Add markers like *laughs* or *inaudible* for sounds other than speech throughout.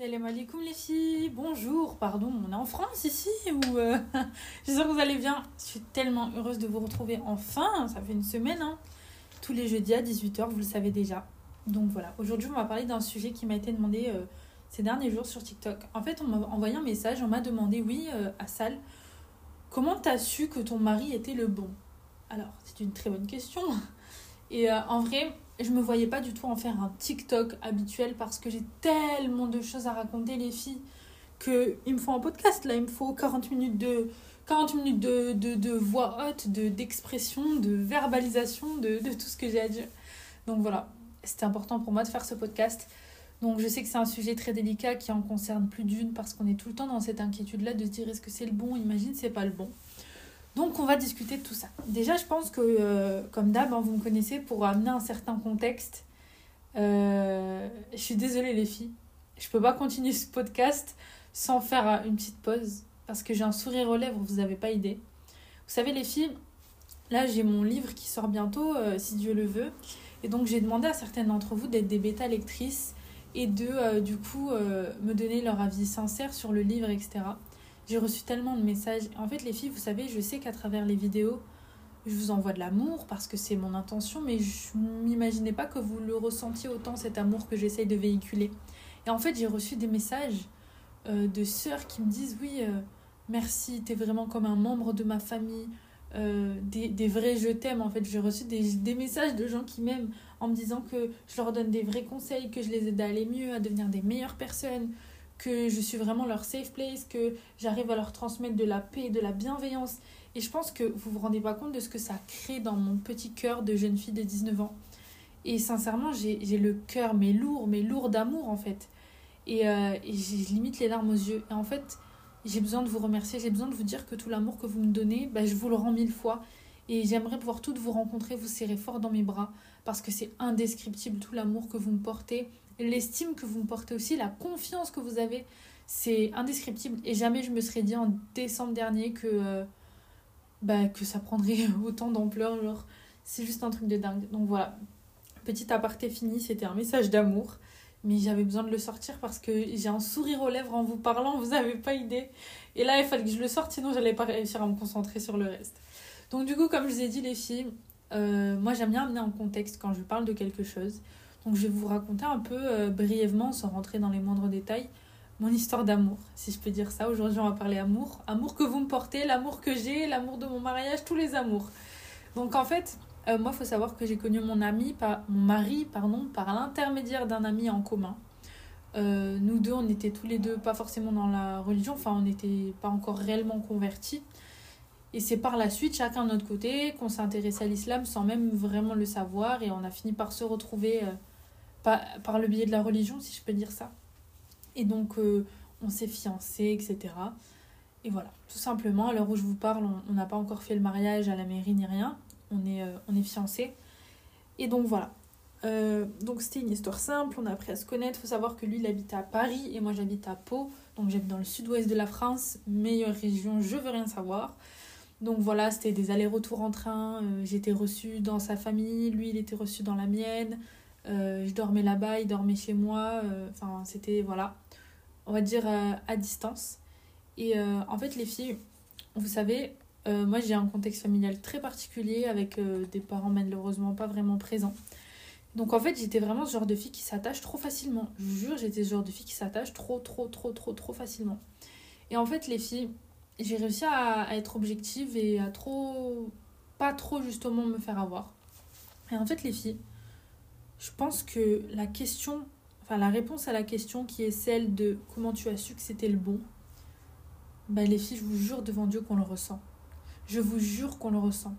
Salam alaikum les filles, bonjour, pardon, on est en France ici ou euh, *laughs* j'espère que vous allez bien. Je suis tellement heureuse de vous retrouver enfin, ça fait une semaine, hein. tous les jeudis à 18h, vous le savez déjà. Donc voilà, aujourd'hui on va parler d'un sujet qui m'a été demandé euh, ces derniers jours sur TikTok. En fait, on m'a envoyé un message, on m'a demandé, oui, euh, Assal, comment t'as su que ton mari était le bon? Alors, c'est une très bonne question. Et en vrai, je me voyais pas du tout en faire un TikTok habituel parce que j'ai tellement de choses à raconter les filles que il me faut un podcast là, il me faut 40 minutes de 40 minutes de, de, de voix haute, de d'expression, de verbalisation de, de tout ce que j'ai à dire. Donc voilà, c'était important pour moi de faire ce podcast. Donc je sais que c'est un sujet très délicat qui en concerne plus d'une parce qu'on est tout le temps dans cette inquiétude là de se dire est-ce que c'est le bon, imagine c'est pas le bon. Donc on va discuter de tout ça. Déjà je pense que euh, comme d'hab hein, vous me connaissez pour amener un certain contexte. euh, je suis désolée les filles, je peux pas continuer ce podcast sans faire une petite pause parce que j'ai un sourire aux lèvres, vous avez pas idée. Vous savez les filles, là j'ai mon livre qui sort bientôt euh, si Dieu le veut et donc j'ai demandé à certaines d'entre vous d'être des bêta lectrices et de du coup me donner leur avis sincère sur le livre etc. J'ai reçu tellement de messages. En fait, les filles, vous savez, je sais qu'à travers les vidéos, je vous envoie de l'amour parce que c'est mon intention, mais je m'imaginais pas que vous le ressentiez autant, cet amour que j'essaye de véhiculer. Et en fait, j'ai reçu des messages euh, de sœurs qui me disent Oui, euh, merci, t'es vraiment comme un membre de ma famille. Euh, des, vrais je t'aime en fait j'ai reçu des, des messages de gens qui m'aiment en me disant que je leur donne des vrais conseils que je les aide à aller mieux à devenir des meilleures personnes que je suis vraiment leur safe place, que j'arrive à leur transmettre de la paix, de la bienveillance. Et je pense que vous vous rendez pas compte de ce que ça crée dans mon petit cœur de jeune fille de 19 ans. Et sincèrement, j'ai le cœur, mais lourd, mais lourd d'amour en fait. Et, euh, et j'ai limite les larmes aux yeux. Et en fait, j'ai besoin de vous remercier, j'ai besoin de vous dire que tout l'amour que vous me donnez, bah, je vous le rends mille fois. Et j'aimerais pouvoir toutes vous rencontrer, vous serrer fort dans mes bras, parce que c'est indescriptible tout l'amour que vous me portez l'estime que vous me portez aussi, la confiance que vous avez, c'est indescriptible. Et jamais je me serais dit en décembre dernier que, euh, bah, ça prendrait *laughs* autant d'ampleur. Genre, c'est juste un truc de dingue. Donc voilà, petit aparté fini, c'était un message d'amour. Mais j'avais besoin de le sortir parce que j'ai un sourire aux lèvres en vous parlant, vous n'avez pas idée. Et là, il fallait que je le sorte, sinon j'allais pas réussir à me concentrer sur le reste. Donc du coup, comme je vous ai dit, les filles, euh, moi j'aime bien amener un contexte quand je parle de quelque chose. Donc je vais vous raconter un peu euh, brièvement, sans rentrer dans les moindres détails, mon histoire d'amour, si je peux dire ça. Aujourd'hui, on va parler amour. Amour que vous me portez, l'amour que j'ai, l'amour de mon mariage, tous les amours. Donc en fait, euh, moi, il faut savoir que j'ai connu mon ami, par, mon mari, pardon, par l'intermédiaire d'un ami en commun. Euh, nous deux, on était tous les deux pas forcément dans la religion, enfin on n'était pas encore réellement convertis. Et c'est par la suite, chacun de notre côté, qu'on s'est intéressé à l'islam sans même vraiment le savoir. Et on a fini par se retrouver par, par le biais de la religion, si je peux dire ça. Et donc, euh, on s'est fiancés, etc. Et voilà, tout simplement, à l'heure où je vous parle, on n'a pas encore fait le mariage à la mairie ni rien. On est, euh, on est fiancés. Et donc, voilà. Euh, donc, c'était une histoire simple, on a appris à se connaître. Faut savoir que lui, il habite à Paris et moi, j'habite à Pau. Donc, j'habite dans le sud-ouest de la France, meilleure région, je veux rien savoir. Donc voilà, c'était des allers-retours en train. J'étais reçue dans sa famille, lui il était reçu dans la mienne. Euh, je dormais là-bas, il dormait chez moi. Euh, Enfin, c'était, voilà, on va dire euh, à distance. Et en fait, les filles, vous savez, moi j'ai un contexte familial très particulier avec des parents malheureusement pas vraiment présents. Donc en fait, j'étais vraiment ce genre de fille qui s'attache trop facilement. Je vous jure, j'étais ce genre de fille qui s'attache trop, trop, trop, trop, trop facilement. Et en fait, les filles, j'ai réussi à être objective et à trop, pas trop justement me faire avoir. Et en fait, les filles, je pense que la question, enfin la réponse à la question qui est celle de comment tu as su que c'était le bon, bah les filles, je vous jure devant Dieu qu'on le ressent. Je vous jure qu'on le ressent.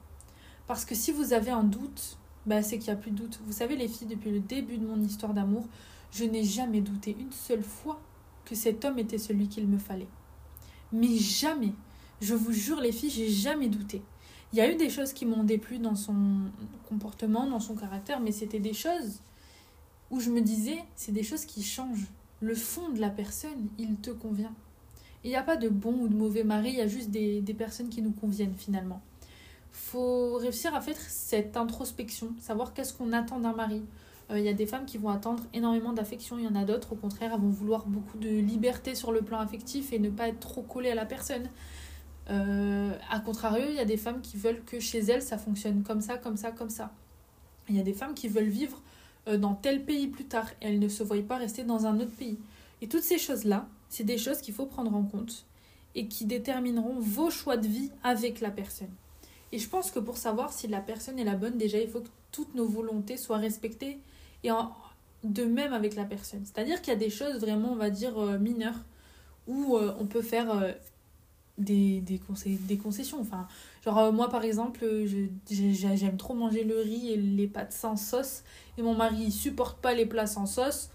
Parce que si vous avez un doute, bah c'est qu'il n'y a plus de doute. Vous savez, les filles, depuis le début de mon histoire d'amour, je n'ai jamais douté une seule fois que cet homme était celui qu'il me fallait. Mais jamais. Je vous jure, les filles, j'ai jamais douté. Il y a eu des choses qui m'ont déplu dans son comportement, dans son caractère, mais c'était des choses où je me disais, c'est des choses qui changent. Le fond de la personne, il te convient. Il n'y a pas de bon ou de mauvais mari, il y a juste des, personnes qui nous conviennent finalement. faut réussir à faire cette introspection, savoir qu'est-ce qu'on attend d'un mari, Euh, il y a des femmes qui vont attendre énormément d'affection, il y en a d'autres, au contraire, elles vont vouloir beaucoup de liberté sur le plan affectif et ne pas être trop collées à la personne. Euh, a contrario, il y a des femmes qui veulent que chez elles, ça fonctionne comme ça, comme ça, comme ça. Il y a des femmes qui veulent vivre euh, dans tel pays plus tard et elles ne se voient pas rester dans un autre pays. Et toutes ces choses-là, c'est des choses qu'il faut prendre en compte et qui détermineront vos choix de vie avec la personne. Et je pense que pour savoir si la personne est la bonne, déjà, il faut que toutes nos volontés soient respectées et de même avec la personne. C'est-à-dire qu'il y a des choses vraiment, on va dire, euh, mineures où euh, on peut faire euh, des, des, concessions. Enfin, genre, moi, par exemple, j'aime trop manger le riz et les pâtes sans sauce et mon mari il supporte pas les plats sans sauce.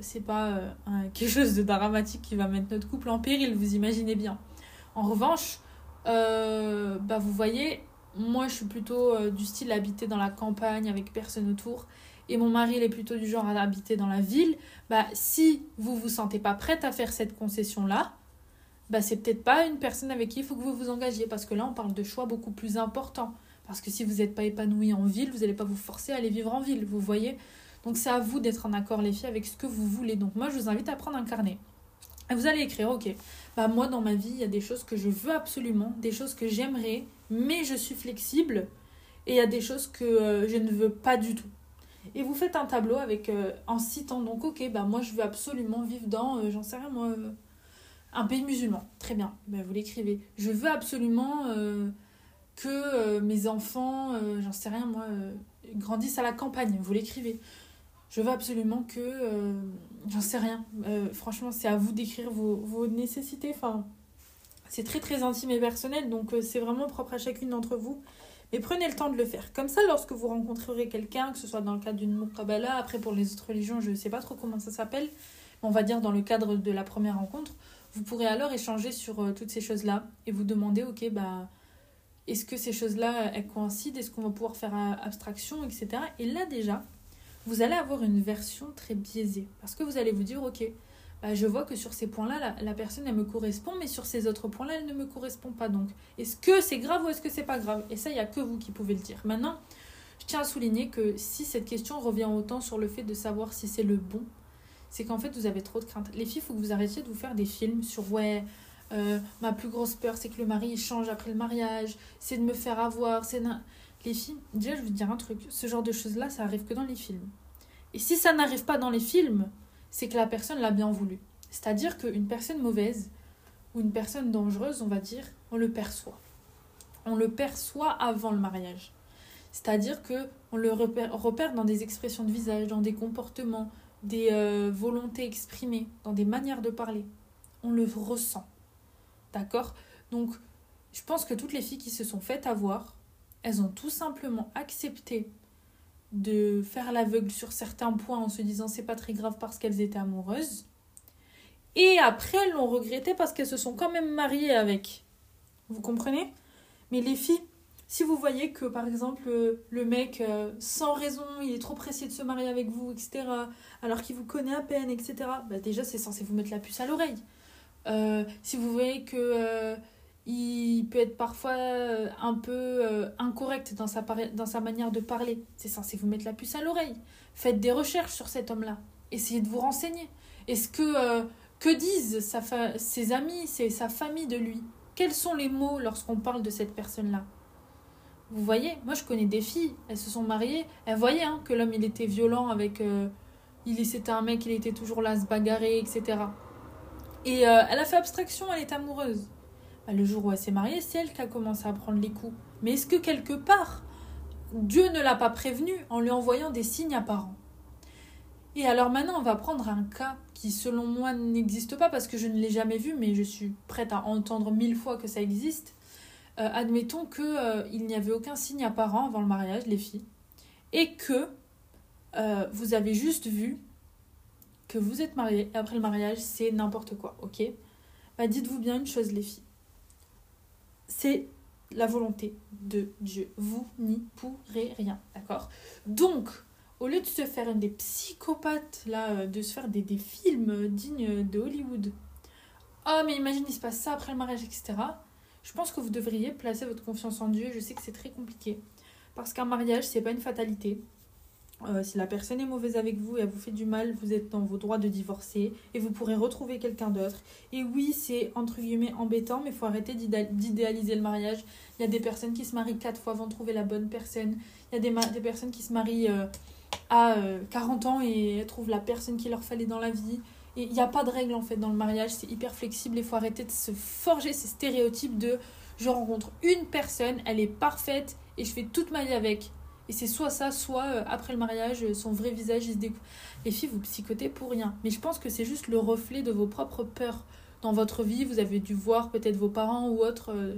c'est pas *laughs* quelque chose de dramatique qui va mettre notre couple en péril, vous imaginez bien. En revanche, bah, vous voyez, moi je suis plutôt du style habiter dans la campagne avec personne autour et mon mari il est plutôt du genre à habiter dans la ville, bah si vous vous sentez pas prête à faire cette concession là, bah c'est peut-être pas une personne avec qui il faut que vous vous engagiez parce que là on parle de choix beaucoup plus importants parce que si vous n'êtes pas épanoui en ville, vous n'allez pas vous forcer à aller vivre en ville, vous voyez. Donc c'est à vous d'être en accord les filles avec ce que vous voulez. Donc moi je vous invite à prendre un carnet. Et vous allez écrire, ok, bah moi dans ma vie, il y a des choses que je veux absolument, des choses que j'aimerais, mais je suis flexible. Et il y a des choses que euh, je ne veux pas du tout. Et vous faites un tableau avec euh, en citant donc ok bah moi je veux absolument vivre dans euh, j'en sais rien moi un pays musulman. Très bien, bah, vous l'écrivez. Je veux absolument que mes enfants j'en sais rien moi grandissent à la campagne. Vous l'écrivez. Je veux absolument que j'en sais rien. franchement c'est à vous d'écrire vos, vos nécessités. Enfin c'est très très intime et personnel donc c'est vraiment propre à chacune d'entre vous. Mais prenez le temps de le faire. Comme ça, lorsque vous rencontrerez quelqu'un, que ce soit dans le cadre d'une Mukabala, après pour les autres religions, je ne sais pas trop comment ça s'appelle, on va dire dans le cadre de la première rencontre, vous pourrez alors échanger sur euh, toutes ces choses-là et vous demander, ok, bah, est-ce que ces choses-là, elles coïncident? Est-ce qu'on va pouvoir faire euh, abstraction, etc. Et là déjà, vous allez avoir une version très biaisée. Parce que vous allez vous dire, ok, bah, je vois que sur ces points-là, la, personne, elle me correspond, mais sur ces autres points-là, elle ne me correspond pas. Donc, est-ce que c'est grave ou est-ce que c'est pas grave? Et ça, il n'y a que vous qui pouvez le dire. Maintenant, je tiens à souligner que si cette question revient autant sur le fait de savoir si c'est le bon, c'est qu'en fait, vous avez trop de craintes. Les filles, il faut que vous arrêtiez de vous faire des films sur ouais, euh, ma plus grosse peur, c'est que le mari change après le mariage, c'est de me faire avoir, c'est. Les filles, déjà, je vais vous dire un truc, ce genre de choses-là, ça arrive que dans les films. Et si ça n'arrive pas dans les films, c'est que la personne l'a bien voulu. C'est-à-dire qu'une personne mauvaise ou une personne dangereuse, on va dire, on le perçoit. On le perçoit avant le mariage. C'est-à-dire que on le repère, dans des expressions de visage, dans des comportements, des euh, volontés exprimées, dans des manières de parler. On le ressent. D'accord? Donc, je pense que toutes les filles qui se sont faites avoir, elles ont tout simplement accepté de faire l'aveugle sur certains points en se disant c'est pas très grave parce qu'elles étaient amoureuses. Et après, elles l'ont regretté parce qu'elles se sont quand même mariées avec. Vous comprenez? Mais les filles, si vous voyez que par exemple le mec, euh, sans raison, il est trop pressé de se marier avec vous, etc., alors qu'il vous connaît à peine, etc., bah déjà c'est censé vous mettre la puce à l'oreille. Euh, si vous voyez que euh, il peut être parfois euh, un peu euh, incorrect dans sa, manière de parler. C'est censé vous mettre la puce à l'oreille. Faites des recherches sur cet homme-là. Essayez de vous renseigner. Est-ce que euh, que disent ses amis, sa famille de lui? Quels sont les mots lorsqu'on parle de cette personne-là? Vous voyez, moi je connais des filles, elles se sont mariées, elles voyaient hein, que l'homme il était violent avec... il c'était un mec, il était toujours là à se bagarrer, etc. Et elle a fait abstraction, elle est amoureuse. Bah, le jour où elle s'est mariée, c'est elle qui a commencé à prendre les coups. Mais est-ce que quelque part, Dieu ne l'a pas prévenue en lui envoyant des signes apparents? Et alors maintenant, on va prendre un cas qui, selon moi, n'existe pas parce que je ne l'ai jamais vu, mais je suis prête à entendre mille fois que ça existe. Euh, admettons qu'il euh, n'y avait aucun signe apparent avant le mariage, les filles, et que euh, vous avez juste vu que vous êtes mariés et après le mariage, c'est n'importe quoi, ok? Bah, Dites-vous bien une chose, les filles c'est la volonté de Dieu. Vous n'y pourrez rien, d'accord? Donc, au lieu de se faire des psychopathes, là, de se faire des, films dignes de Hollywood, oh mais imagine, il se passe ça après le mariage, etc. Je pense que vous devriez placer votre confiance en Dieu. Je sais que c'est très compliqué. Parce qu'un mariage, c'est pas une fatalité. Euh, si la personne est mauvaise avec vous et elle vous fait du mal, vous êtes dans vos droits de divorcer et vous pourrez retrouver quelqu'un d'autre. Et oui, c'est entre guillemets embêtant, mais il faut arrêter d'idéaliser le mariage. Il y a des personnes qui se marient quatre fois avant de trouver la bonne personne. Il y a des, personnes qui se marient euh, à 40 euh, ans et trouvent la personne qu'il leur fallait dans la vie. Et il n'y a pas de règle en fait dans le mariage, c'est hyper flexible. Il faut arrêter de se forger ces stéréotypes de je rencontre une personne, elle est parfaite et je fais toute ma vie avec. Et c'est soit ça, soit euh, après le mariage, euh, son vrai visage, il se découvre. Les filles, vous psychotez pour rien. Mais je pense que c'est juste le reflet de vos propres peurs dans votre vie. Vous avez dû voir peut-être vos parents ou autres euh,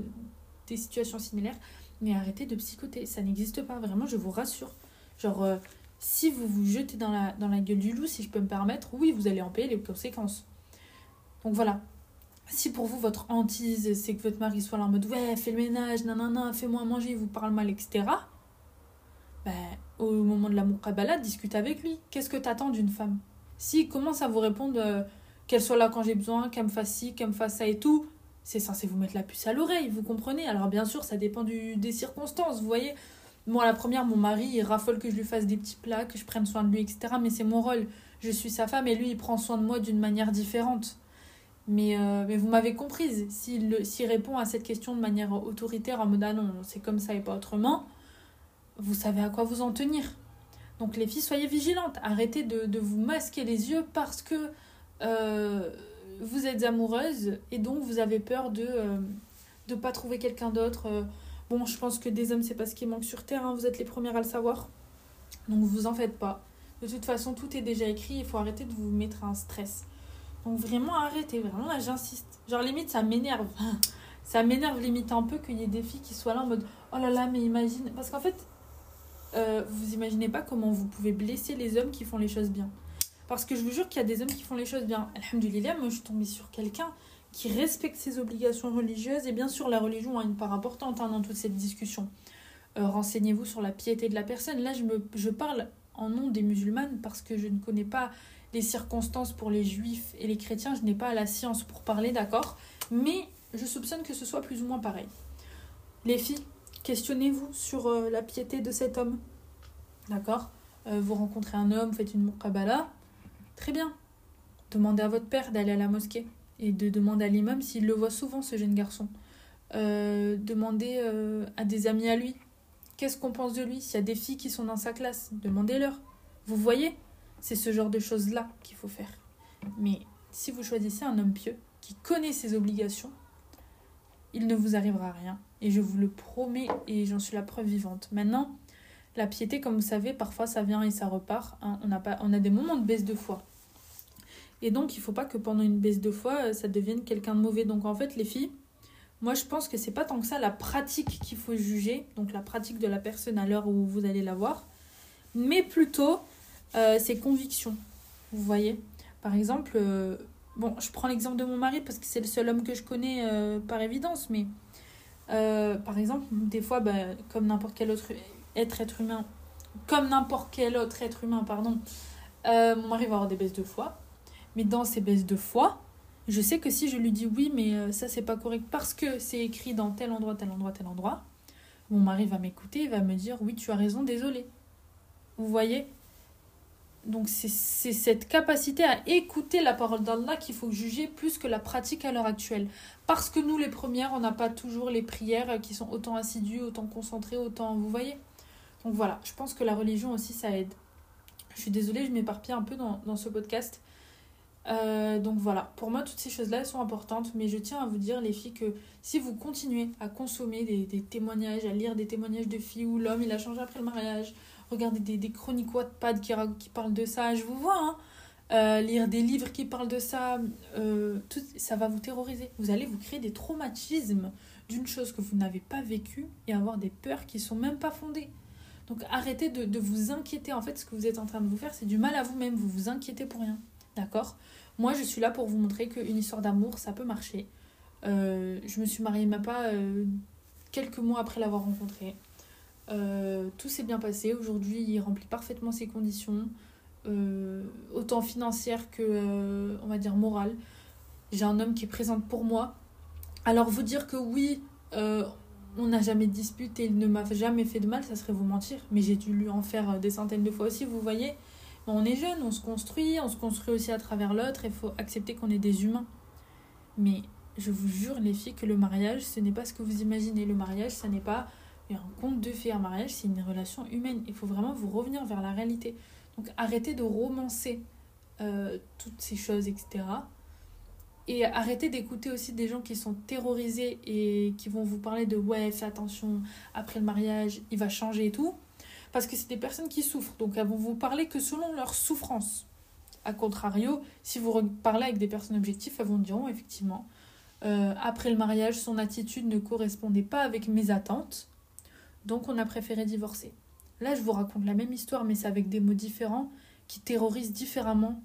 des situations similaires. Mais arrêtez de psychoter. Ça n'existe pas. Vraiment, je vous rassure. Genre, si vous vous jetez dans la, dans la gueule du loup, si je peux me permettre, oui, vous allez en payer les conséquences. Donc voilà. Si pour vous, votre hantise, c'est que votre mari soit là en mode Ouais, fais le ménage, nanana, fais-moi manger, il vous parle mal, etc ben, au moment de la muqabala, discute avec lui. Qu'est-ce que tu attends d'une femme? S'il commence à vous répondre euh, qu'elle soit là quand j'ai besoin, qu'elle me fasse ci, qu'elle me fasse ça et tout, c'est censé vous mettre la puce à l'oreille, vous comprenez? Alors bien sûr, ça dépend du, des circonstances, vous voyez. Moi, la première, mon mari, il raffole que je lui fasse des petits plats, que je prenne soin de lui, etc. Mais c'est mon rôle. Je suis sa femme et lui, il prend soin de moi d'une manière différente. Mais, euh, vous m'avez comprise. S'il répond à cette question de manière autoritaire, en mode ah non, c'est comme ça et pas autrement, vous savez à quoi vous en tenir. Donc les filles, soyez vigilantes. Arrêtez de, vous masquer les yeux parce que euh, vous êtes amoureuse et donc vous avez peur de ne euh, pas trouver quelqu'un d'autre. Bon, je pense que des hommes, c'est pas ce qui manque sur Terre. Hein. vous êtes les premières à le savoir. Donc vous en faites pas. De toute façon, tout est déjà écrit. Il faut arrêter de vous mettre un stress. Donc vraiment arrêtez. Vraiment, là, j'insiste. Genre limite, ça m'énerve. *laughs* ça m'énerve limite un peu qu'il y ait des filles qui soient là en mode oh là là, mais imagine. Parce qu'en fait, euh, vous imaginez pas comment vous pouvez blesser les hommes qui font les choses bien. Parce que je vous jure qu'il y a des hommes qui font les choses bien. Alhamdulillah, moi je suis tombée sur quelqu'un qui respecte ses obligations religieuses. Et bien sûr, la religion a une part importante hein, dans toute cette discussion. Euh, renseignez-vous sur la piété de la personne. Là, je, parle en nom des musulmanes parce que je ne connais pas les circonstances pour les juifs et les chrétiens. Je n'ai pas la science pour parler, d'accord? Mais je soupçonne que ce soit plus ou moins pareil. Les filles, Questionnez-vous sur euh, la piété de cet homme. D'accord? Euh, Vous rencontrez un homme, faites une muqabala. Très bien. Demandez à votre père d'aller à la mosquée et de demander à l'imam s'il le voit souvent, ce jeune garçon. Euh, demandez à des amis à lui qu'est-ce qu'on pense de lui? S'il y a des filles qui sont dans sa classe, demandez-leur. Vous voyez? C'est ce genre de choses-là qu'il faut faire. Mais si vous choisissez un homme pieux qui connaît ses obligations, il ne vous arrivera rien. Et je vous le promets, et j'en suis la preuve vivante. Maintenant, la piété, comme vous savez, parfois ça vient et ça repart. Hein. On, pas, on a des moments de baisse de foi. Et donc, il ne faut pas que pendant une baisse de foi, euh, ça devienne quelqu'un de mauvais. Donc, en fait, les filles, moi, je pense que c'est pas tant que ça la pratique qu'il faut juger, donc la pratique de la personne à l'heure où vous allez la voir, mais plutôt euh, ses convictions. Vous voyez? Par exemple, euh, Bon, je prends l'exemple de mon mari parce que c'est le seul homme que je connais par évidence, mais par exemple, des fois, bah, comme n'importe quel autre être, être humain, comme n'importe quel autre être humain, pardon, mon mari va avoir des baisses de foi. Mais dans ces baisses de foi, je sais que si je lui dis oui, mais ça c'est pas correct parce que c'est écrit dans tel endroit, tel endroit, tel endroit, mon mari va m'écouter, il va me dire oui, tu as raison, désolé. Vous voyez? Donc c'est cette capacité à écouter la parole d'Allah qu'il faut juger plus que la pratique à l'heure actuelle. Parce que nous les premières, on n'a pas toujours les prières qui sont autant assidues, autant concentrées, autant... Vous voyez? Donc voilà, je pense que la religion aussi, ça aide. Je suis désolée, je m'éparpille un peu dans, dans ce podcast. Euh, donc voilà, pour moi, toutes ces choses-là, elles sont importantes. Mais je tiens à vous dire, les filles, que si vous continuez à consommer des, témoignages, à lire des témoignages de filles où l'homme, il a changé après le mariage, regarder des, chroniques Wattpad qui, parlent de ça, je vous vois, hein. euh, lire des livres qui parlent de ça, euh, tout, ça va vous terroriser. Vous allez vous créer des traumatismes d'une chose que vous n'avez pas vécue et avoir des peurs qui sont même pas fondées. Donc arrêtez de, vous inquiéter. En fait, ce que vous êtes en train de vous faire, c'est du mal à vous-même. Vous vous inquiétez pour rien. D'accord? Moi, je suis là pour vous montrer qu'une histoire d'amour, ça peut marcher. Euh, je me suis mariée même pas quelques mois après l'avoir rencontré. Euh, tout s'est bien passé. Aujourd'hui, il remplit parfaitement ses conditions, euh, autant financières que, euh, on va dire, morales. J'ai un homme qui est présent pour moi. Alors, vous dire que oui, on n'a jamais disputé, il ne m'a jamais fait de mal, ça serait vous mentir. Mais j'ai dû lui en faire des centaines de fois aussi, vous voyez. On est jeune, on se construit, on se construit aussi à travers l'autre, il faut accepter qu'on est des humains. Mais je vous jure, les filles, que le mariage, ce n'est pas ce que vous imaginez. Le mariage, ça n'est pas un conte de fées. Un mariage, c'est une relation humaine. Il faut vraiment vous revenir vers la réalité. Donc arrêtez de romancer euh, toutes ces choses, etc. Et arrêtez d'écouter aussi des gens qui sont terrorisés et qui vont vous parler de ouais, fais attention, après le mariage, il va changer et tout. Parce que c'est des personnes qui souffrent. Donc elles vont vous parler que selon leur souffrance. A contrario, si vous parlez avec des personnes objectives, elles vont dire oh, effectivement, euh, après le mariage, son attitude ne correspondait pas avec mes attentes, donc on a préféré divorcer. Là, je vous raconte la même histoire, mais c'est avec des mots différents qui terrorisent différemment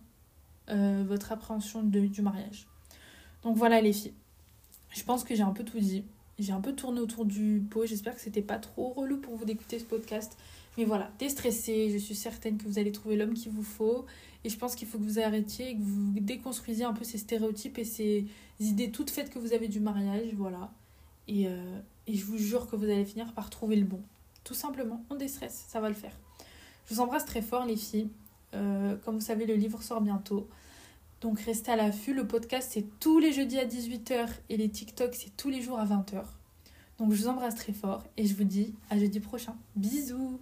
euh, votre appréhension du mariage. Donc voilà les filles. Je pense que j'ai un peu tout dit. J'ai un peu tourné autour du pot. J'espère que c'était pas trop relou pour vous d'écouter ce podcast. Mais voilà, déstressez. Je suis certaine que vous allez trouver l'homme qu'il vous faut. Et je pense qu'il faut que vous arrêtiez et que vous déconstruisiez un peu ces stéréotypes et ces idées toutes faites que vous avez du mariage. Voilà. Et, euh, et je vous jure que vous allez finir par trouver le bon. Tout simplement, on déstresse, ça va le faire. Je vous embrasse très fort les filles. Euh, comme vous savez, le livre sort bientôt. Donc restez à l'affût. Le podcast, c'est tous les jeudis à 18h et les TikTok, c'est tous les jours à 20h. Donc je vous embrasse très fort et je vous dis à jeudi prochain. Bisous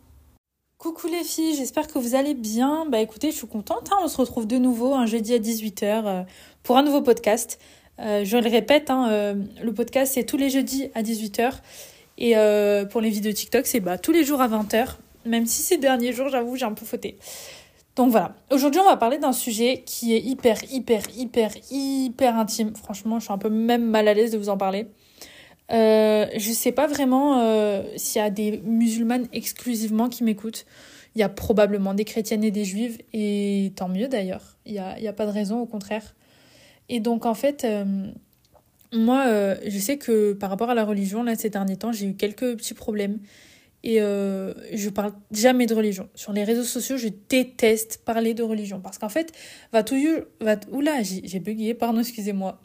Coucou les filles, j'espère que vous allez bien. Bah écoutez, je suis contente. Hein. On se retrouve de nouveau un jeudi à 18h euh, pour un nouveau podcast. Euh, je le répète, hein, euh, le podcast c'est tous les jeudis à 18h. Et pour les vidéos TikTok, c'est bah, tous les jours à 20h. Même si ces derniers jours, j'avoue, j'ai un peu fauté. Donc voilà, aujourd'hui on va parler d'un sujet qui est hyper, hyper, hyper, hyper intime. Franchement, je suis un peu même mal à l'aise de vous en parler. Euh, je sais pas vraiment euh, s'il y a des musulmanes exclusivement qui m'écoutent. Il y a probablement des chrétiennes et des juives, et tant mieux d'ailleurs. Il n'y a, a, pas de raison, au contraire. Et donc en fait, euh, moi, euh, je sais que par rapport à la religion, là, ces derniers temps, j'ai eu quelques petits problèmes. Et je parle jamais de religion. Sur les réseaux sociaux, je déteste parler de religion. Parce qu'en fait, va tout... Va, oula, j'ai bugué, pardon, excusez-moi.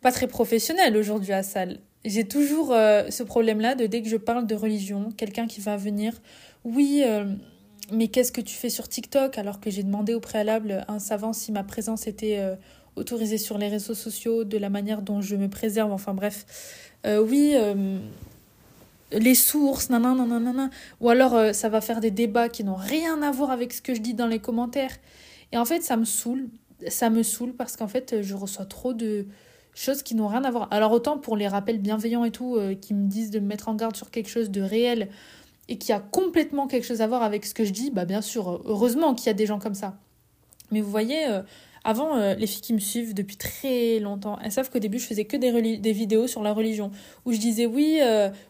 Pas très professionnel aujourd'hui à salle j'ai toujours euh, ce problème-là de dès que je parle de religion, quelqu'un qui va venir, oui, euh, mais qu'est-ce que tu fais sur TikTok? Alors que j'ai demandé au préalable à un savant si ma présence était euh, autorisée sur les réseaux sociaux, de la manière dont je me préserve, enfin bref. oui, les sources, nanana. Ou alors ça va faire des débats qui n'ont rien à voir avec ce que je dis dans les commentaires. Et en fait, ça me saoule. Ça me saoule parce qu'en fait, je reçois trop de choses qui n'ont rien à voir. Alors autant pour les rappels bienveillants et tout, euh, qui me disent de me mettre en garde sur quelque chose de réel et qui a complètement quelque chose à voir avec ce que je dis, bah bien sûr, heureusement qu'il y a des gens comme ça. Mais vous voyez, euh, avant, euh, les filles qui me suivent depuis très longtemps, elles savent qu'au début, je faisais que des, des vidéos sur la religion, où je disais oui,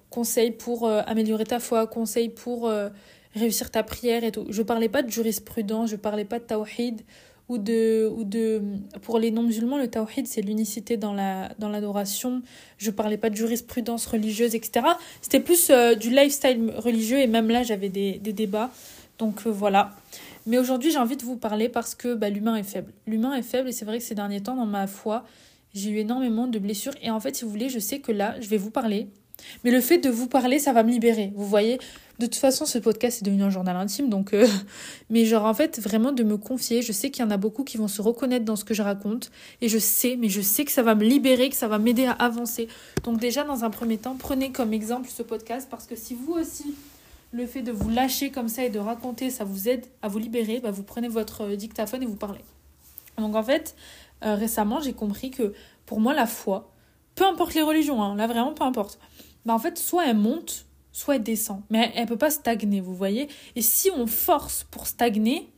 conseils pour améliorer ta foi, conseils pour réussir ta prière et tout. Je parlais pas de jurisprudence, je parlais pas de tawhid, ou de, ou de pour les non-musulmans, le tawhid, c'est l'unicité dans la dans l'adoration. Je parlais pas de jurisprudence religieuse, etc. C'était plus euh, du lifestyle religieux et même là, j'avais des, des, débats. Donc euh, voilà. Mais aujourd'hui, j'ai envie de vous parler parce que bah, l'humain est faible. L'humain est faible et c'est vrai que ces derniers temps, dans ma foi, j'ai eu énormément de blessures. Et en fait, si vous voulez, je sais que là, je vais vous parler. Mais le fait de vous parler, ça va me libérer. Vous voyez, de toute façon, ce podcast est devenu un journal intime, donc. Euh, *laughs* mais genre, en fait, vraiment de me confier. Je sais qu'il y en a beaucoup qui vont se reconnaître dans ce que je raconte. Et je sais, mais je sais que ça va me libérer, que ça va m'aider à avancer. Donc, déjà, dans un premier temps, prenez comme exemple ce podcast parce que si vous aussi, le fait de vous lâcher comme ça et de raconter, ça vous aide à vous libérer, bah, vous prenez votre euh, dictaphone et vous parlez. Donc, en fait, euh, récemment, j'ai compris que pour moi, la foi, peu importe les religions, hein, là vraiment peu importe, bah, en fait, soit elle monte soit elle descend. Mais elle ne peut pas stagner, vous voyez. Et si on force pour stagner,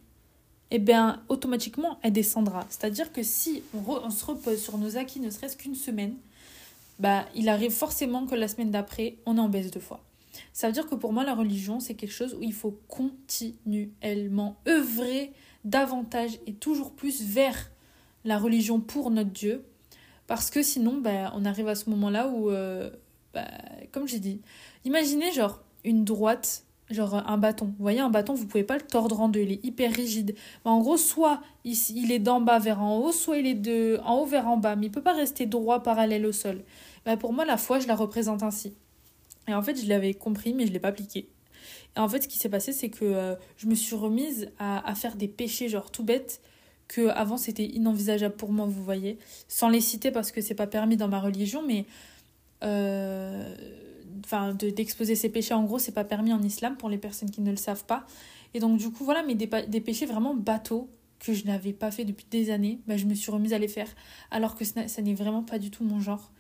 eh bien, automatiquement, elle descendra. C'est-à-dire que si on, se repose sur nos acquis ne serait-ce qu'une semaine, bah, il arrive forcément que la semaine d'après, on est en baisse de foi. Ça veut dire que pour moi, la religion, c'est quelque chose où il faut continuellement œuvrer davantage et toujours plus vers la religion pour notre Dieu. Parce que sinon, bah, on arrive à ce moment-là où, euh, bah, comme j'ai dit, Imaginez genre une droite, genre un bâton. Vous voyez, un bâton, vous pouvez pas le tordre en deux, il est hyper rigide. en gros, soit il, est d'en bas vers en haut, soit il est de en haut vers en bas, mais il peut pas rester droit parallèle au sol. Bah, pour moi, la foi, je la représente ainsi. Et en fait, je l'avais compris, mais je l'ai pas appliqué. Et en fait, ce qui s'est passé, c'est que euh, je me suis remise à, à, faire des péchés, genre tout bêtes, que avant c'était inenvisageable pour moi, vous voyez. Sans les citer parce que c'est pas permis dans ma religion, mais. Euh, enfin, d'exposer ces péchés, en gros, c'est pas permis en islam pour les personnes qui ne le savent pas. Et donc, du coup, voilà, mais des, péchés vraiment bateaux que je n'avais pas fait depuis des années, bah, je me suis remise à les faire, alors que ça n'est vraiment pas du tout mon genre.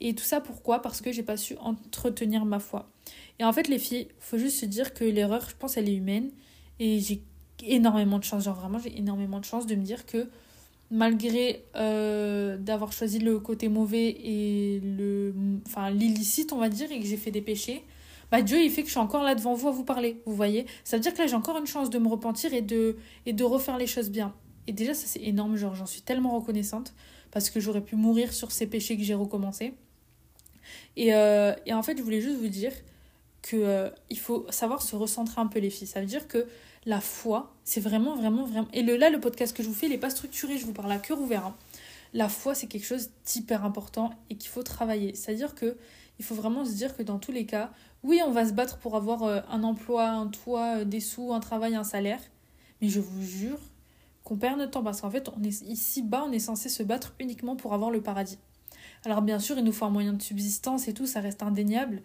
Et tout ça pourquoi? Parce que j'ai pas su entretenir ma foi. Et en fait, les filles, faut juste se dire que l'erreur, je pense, elle est humaine. Et j'ai énormément de chance, genre vraiment, j'ai énormément de chance de me dire que malgré euh, d'avoir choisi le côté mauvais et le enfin l'illicite on va dire et que j'ai fait des péchés bah Dieu il fait que je suis encore là devant vous à vous parler vous voyez. Ça veut dire que là j'ai encore une chance de me repentir et de et de refaire les choses bien. Et déjà ça c'est énorme genre j'en suis tellement reconnaissante parce que j'aurais pu mourir sur ces péchés que j'ai recommencé et, euh, et en fait je voulais juste vous dire que euh, il faut savoir se recentrer un peu les filles. Ça veut dire que la foi, c'est vraiment, vraiment, vraiment. Et le, là, le podcast que je vous fais, il n'est pas structuré, je vous parle à cœur ouvert. Hein. La foi, c'est quelque chose d'hyper important et qu'il faut travailler. C'est-à-dire que il faut vraiment se dire que dans tous les cas, oui, on va se battre pour avoir euh, un emploi, un toit, euh, des sous, un travail, un salaire. Mais je vous jure qu'on perd notre temps parce qu'en fait, on est ici bas, on est censé se battre uniquement pour avoir le paradis. Alors bien sûr, il nous faut un moyen de subsistance et tout, ça reste indéniable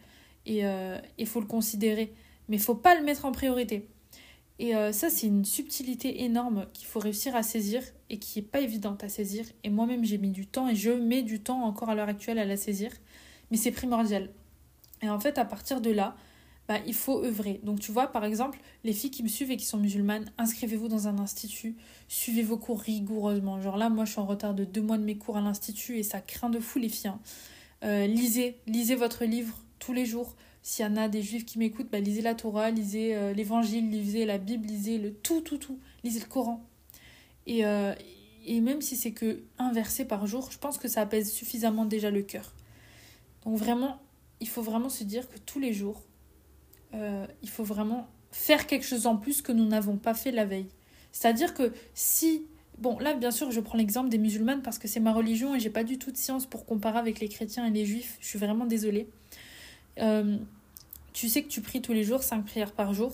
et il euh, faut le considérer. Mais il faut pas le mettre en priorité. Et euh, ça, c'est une subtilité énorme qu'il faut réussir à saisir et qui n'est pas évidente à saisir. Et moi-même, j'ai mis du temps et je mets du temps encore à l'heure actuelle à la saisir. Mais c'est primordial. Et en fait, à partir de là, bah, il faut œuvrer. Donc tu vois, par exemple, les filles qui me suivent et qui sont musulmanes, inscrivez-vous dans un institut, suivez vos cours rigoureusement. Genre là, moi, je suis en retard de deux mois de mes cours à l'institut et ça craint de fou les filles. Hein. Euh, lisez, lisez votre livre tous les jours. S'il y en a des juifs qui m'écoutent, bah, lisez la Torah, lisez euh, l'évangile, lisez la Bible, lisez le tout, tout, tout. Lisez le Coran. Et, euh, et même si c'est que un verset par jour, je pense que ça apaise suffisamment déjà le cœur. Donc vraiment, il faut vraiment se dire que tous les jours, euh, il faut vraiment faire quelque chose en plus que nous n'avons pas fait la veille. C'est-à-dire que si Bon, là, bien sûr, je prends l'exemple des musulmanes parce que c'est ma religion et j'ai pas du tout de science pour comparer avec les chrétiens et les juifs. Je suis vraiment désolée. Euh, tu sais que tu pries tous les jours, 5 prières par jour.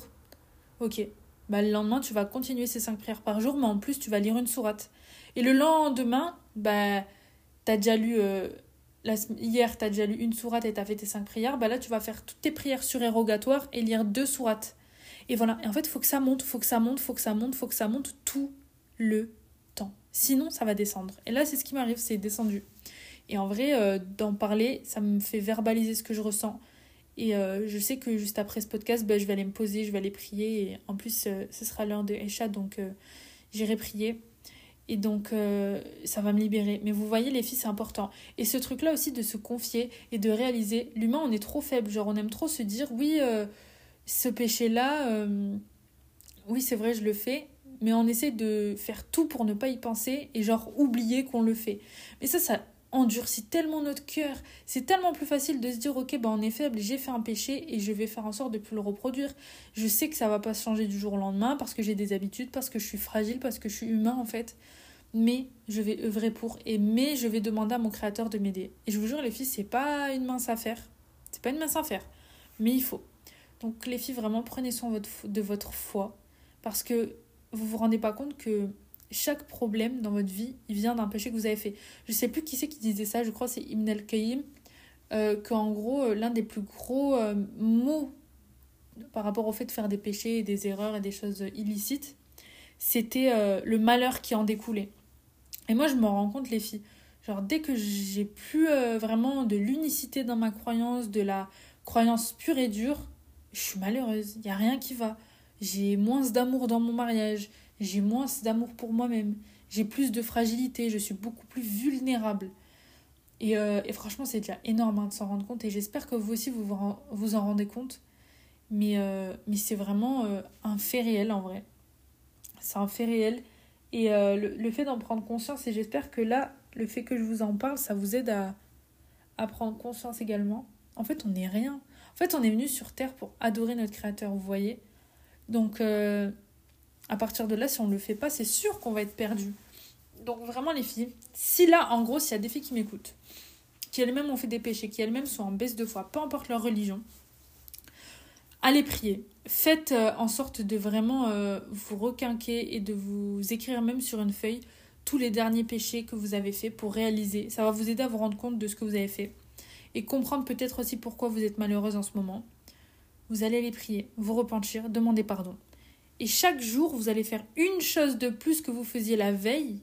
Ok. Bah, le lendemain, tu vas continuer ces 5 prières par jour, mais en plus, tu vas lire une sourate. Et le lendemain, bah, as déjà lu. Euh, hier, tu as déjà lu une sourate et tu as fait tes 5 prières. Bah là, tu vas faire toutes tes prières surérogatoires et lire deux sourates. Et voilà. En fait, il faut que ça monte, faut que ça monte, faut que ça monte, faut que ça monte tout le temps. Sinon, ça va descendre. Et là, c'est ce qui m'arrive, c'est descendu. Et en vrai, euh, d'en parler, ça me fait verbaliser ce que je ressens. Et euh, je sais que juste après ce podcast, bah, je vais aller me poser, je vais aller prier. Et en plus, euh, ce sera l'heure de Esha, donc j'irai prier. Et donc, ça va me libérer. Mais vous voyez, les filles, c'est important. Et ce truc-là aussi de se confier et de réaliser, l'humain, on est trop faible. Genre, on aime trop se dire, oui, ce péché-là, oui, c'est vrai, je le fais. Mais on essaie de faire tout pour ne pas y penser et genre oublier qu'on le fait. Mais ça, ça endurcit tellement notre cœur. C'est tellement plus facile de se dire ok ben on est faible, j'ai fait un péché et je vais faire en sorte de plus le reproduire. Je sais que ça va pas se changer du jour au lendemain parce que j'ai des habitudes, parce que je suis fragile, parce que je suis humain en fait. Mais je vais œuvrer pour et mais je vais demander à mon créateur de m'aider. Et je vous jure les filles, c'est pas une mince affaire. C'est pas une mince affaire, mais il faut. Donc les filles vraiment prenez soin de votre foi parce que vous vous rendez pas compte que chaque problème dans votre vie, il vient d'un péché que vous avez fait. Je sais plus qui c'est qui disait ça, je crois c'est Ibn al-Qayyim, euh, qu'en gros, euh, l'un des plus gros euh, mots par rapport au fait de faire des péchés, des erreurs et des choses illicites, c'était euh, le malheur qui en découlait. Et moi, je me rends compte, les filles, genre dès que j'ai plus vraiment de l'unicité dans ma croyance, de la croyance pure et dure, je suis malheureuse, il n'y a rien qui va. J'ai moins d'amour dans mon mariage, j'ai moins d'amour pour moi-même, j'ai plus de fragilité, je suis beaucoup plus vulnérable. Et, euh, et franchement, c'est déjà énorme hein, de s'en rendre compte et j'espère que vous aussi vous vous en rendez compte. Mais, euh, mais c'est vraiment euh, un fait réel en vrai. C'est un fait réel. Et le, fait d'en prendre conscience, et j'espère que là, le fait que je vous en parle, ça vous aide à prendre conscience également. En fait, on n'est rien. En fait, on est venu sur Terre pour adorer notre Créateur, vous voyez. Donc, à partir de là, si on ne le fait pas, c'est sûr qu'on va être perdu. Donc vraiment les filles, si là, en gros, s'il y a des filles qui m'écoutent, qui elles-mêmes ont fait des péchés, qui elles-mêmes sont en baisse de foi, peu importe leur religion, allez prier. Faites euh, en sorte de vraiment euh, vous requinquer et de vous écrire même sur une feuille tous les derniers péchés que vous avez faits pour réaliser. Ça va vous aider à vous rendre compte de ce que vous avez fait et comprendre peut-être aussi pourquoi vous êtes malheureuse en ce moment. Vous allez les prier, vous repentir, demander pardon. Et chaque jour, vous allez faire une chose de plus que vous faisiez la veille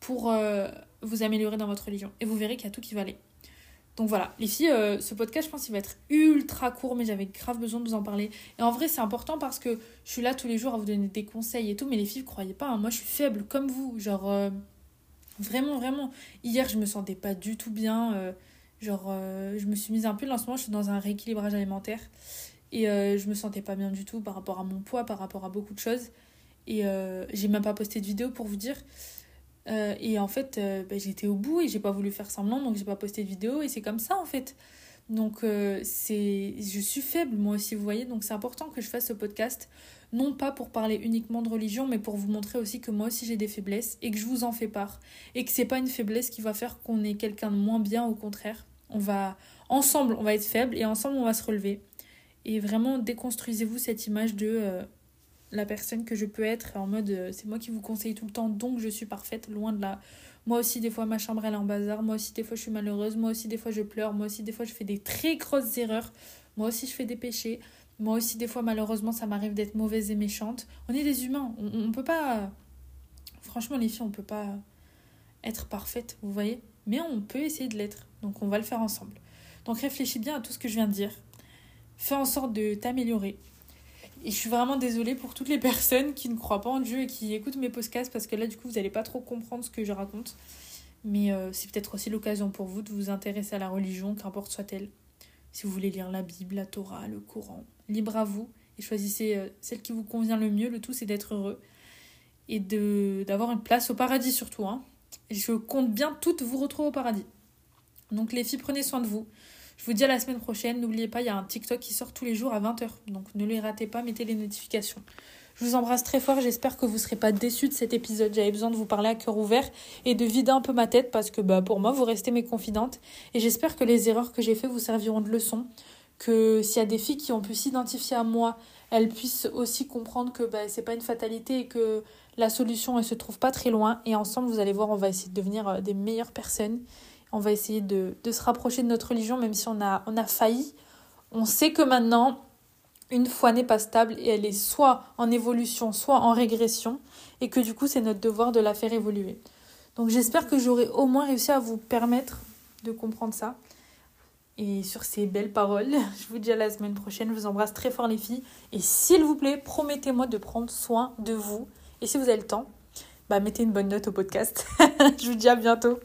pour euh, vous améliorer dans votre religion. Et vous verrez qu'il y a tout qui va aller. Donc voilà, les filles, euh, ce podcast, je pense qu'il va être ultra court, mais j'avais grave besoin de vous en parler. Et en vrai, c'est important parce que je suis là tous les jours à vous donner des conseils et tout, mais les filles, croyez pas, hein, moi je suis faible comme vous. Genre, euh, vraiment, vraiment. Hier, je me sentais pas du tout bien. genre, je me suis mise un peu, là en ce moment, je suis dans un rééquilibrage alimentaire. Et je me sentais pas bien du tout par rapport à mon poids, par rapport à beaucoup de choses. Et j'ai même pas posté de vidéo pour vous dire. Euh, et en fait, euh, bah, j'étais au bout et j'ai pas voulu faire semblant, donc j'ai pas posté de vidéo et c'est comme ça en fait. Donc euh, je suis faible moi aussi, vous voyez. Donc c'est important que je fasse ce podcast, non pas pour parler uniquement de religion, mais pour vous montrer aussi que moi aussi j'ai des faiblesses et que je vous en fais part et que c'est pas une faiblesse qui va faire qu'on est quelqu'un de moins bien. Au contraire, on va ensemble, on va être faible et ensemble on va se relever. Et vraiment déconstruisez-vous cette image de la personne que je peux être en mode euh, c'est moi qui vous conseille tout le temps donc je suis parfaite loin de là. Moi aussi des fois ma chambre elle est en bazar. Moi aussi des fois je suis malheureuse. Moi aussi des fois je pleure. Moi aussi des fois je fais des très grosses erreurs. Moi aussi je fais des péchés. Moi aussi des fois malheureusement ça m'arrive d'être mauvaise et méchante. On est des humains. On, on peut pas franchement les filles on peut pas être parfaite vous voyez. Mais on peut essayer de l'être. Donc on va le faire ensemble. Donc réfléchis bien à tout ce que je viens de dire fais en sorte de t'améliorer et je suis vraiment désolée pour toutes les personnes qui ne croient pas en Dieu et qui écoutent mes podcasts parce que là, du coup, vous n'allez pas trop comprendre ce que je raconte. Mais euh, c'est peut-être aussi l'occasion pour vous de vous intéresser à la religion, qu'importe soit-elle. Si vous voulez lire la Bible, la Torah, le Coran, libre à vous et choisissez euh, celle qui vous convient le mieux. Le tout, c'est d'être heureux et d'avoir une place au paradis surtout. Hein. Et je compte bien toutes vous retrouver au paradis. Donc les filles, prenez soin de vous. Je vous dis à la semaine prochaine. N'oubliez pas, il y a un TikTok qui sort tous les jours à 20h. Donc ne les ratez pas, mettez les notifications. Je vous embrasse très fort. J'espère que vous ne serez pas déçus de cet épisode. J'avais besoin de vous parler à cœur ouvert et de vider un peu ma tête parce que bah, pour moi, vous restez mes confidentes. Et j'espère que les erreurs que j'ai faites vous serviront de leçon. Que s'il y a des filles qui ont pu s'identifier à moi, elles puissent aussi comprendre que bah, c'est pas une fatalité et que la solution elle se trouve pas très loin. Et ensemble, vous allez voir, on va essayer de devenir euh, des meilleures personnes on va essayer de, se rapprocher de notre religion, même si on a, failli. On sait que maintenant, une foi n'est pas stable et elle est soit en évolution, soit en régression, et que du coup, c'est notre devoir de la faire évoluer. Donc j'espère que j'aurai au moins réussi à vous permettre de comprendre ça. Et sur ces belles paroles, *laughs* je vous dis à la semaine prochaine. Je vous embrasse très fort les filles. Et s'il vous plaît, promettez-moi de prendre soin de vous. Et si vous avez le temps, bah mettez une bonne note au podcast. *laughs* je vous dis à bientôt.